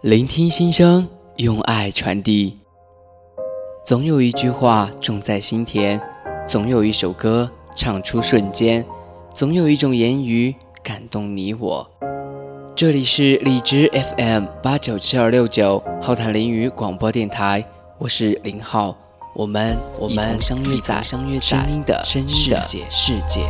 聆听心声，用爱传递。总有一句话种在心田，总有一首歌唱出瞬间，总有一种言语感动你我。这里是荔枝 FM 八九七二六九浩谈林语广播电台，我是林浩，我们我们相约在声音的世界世界。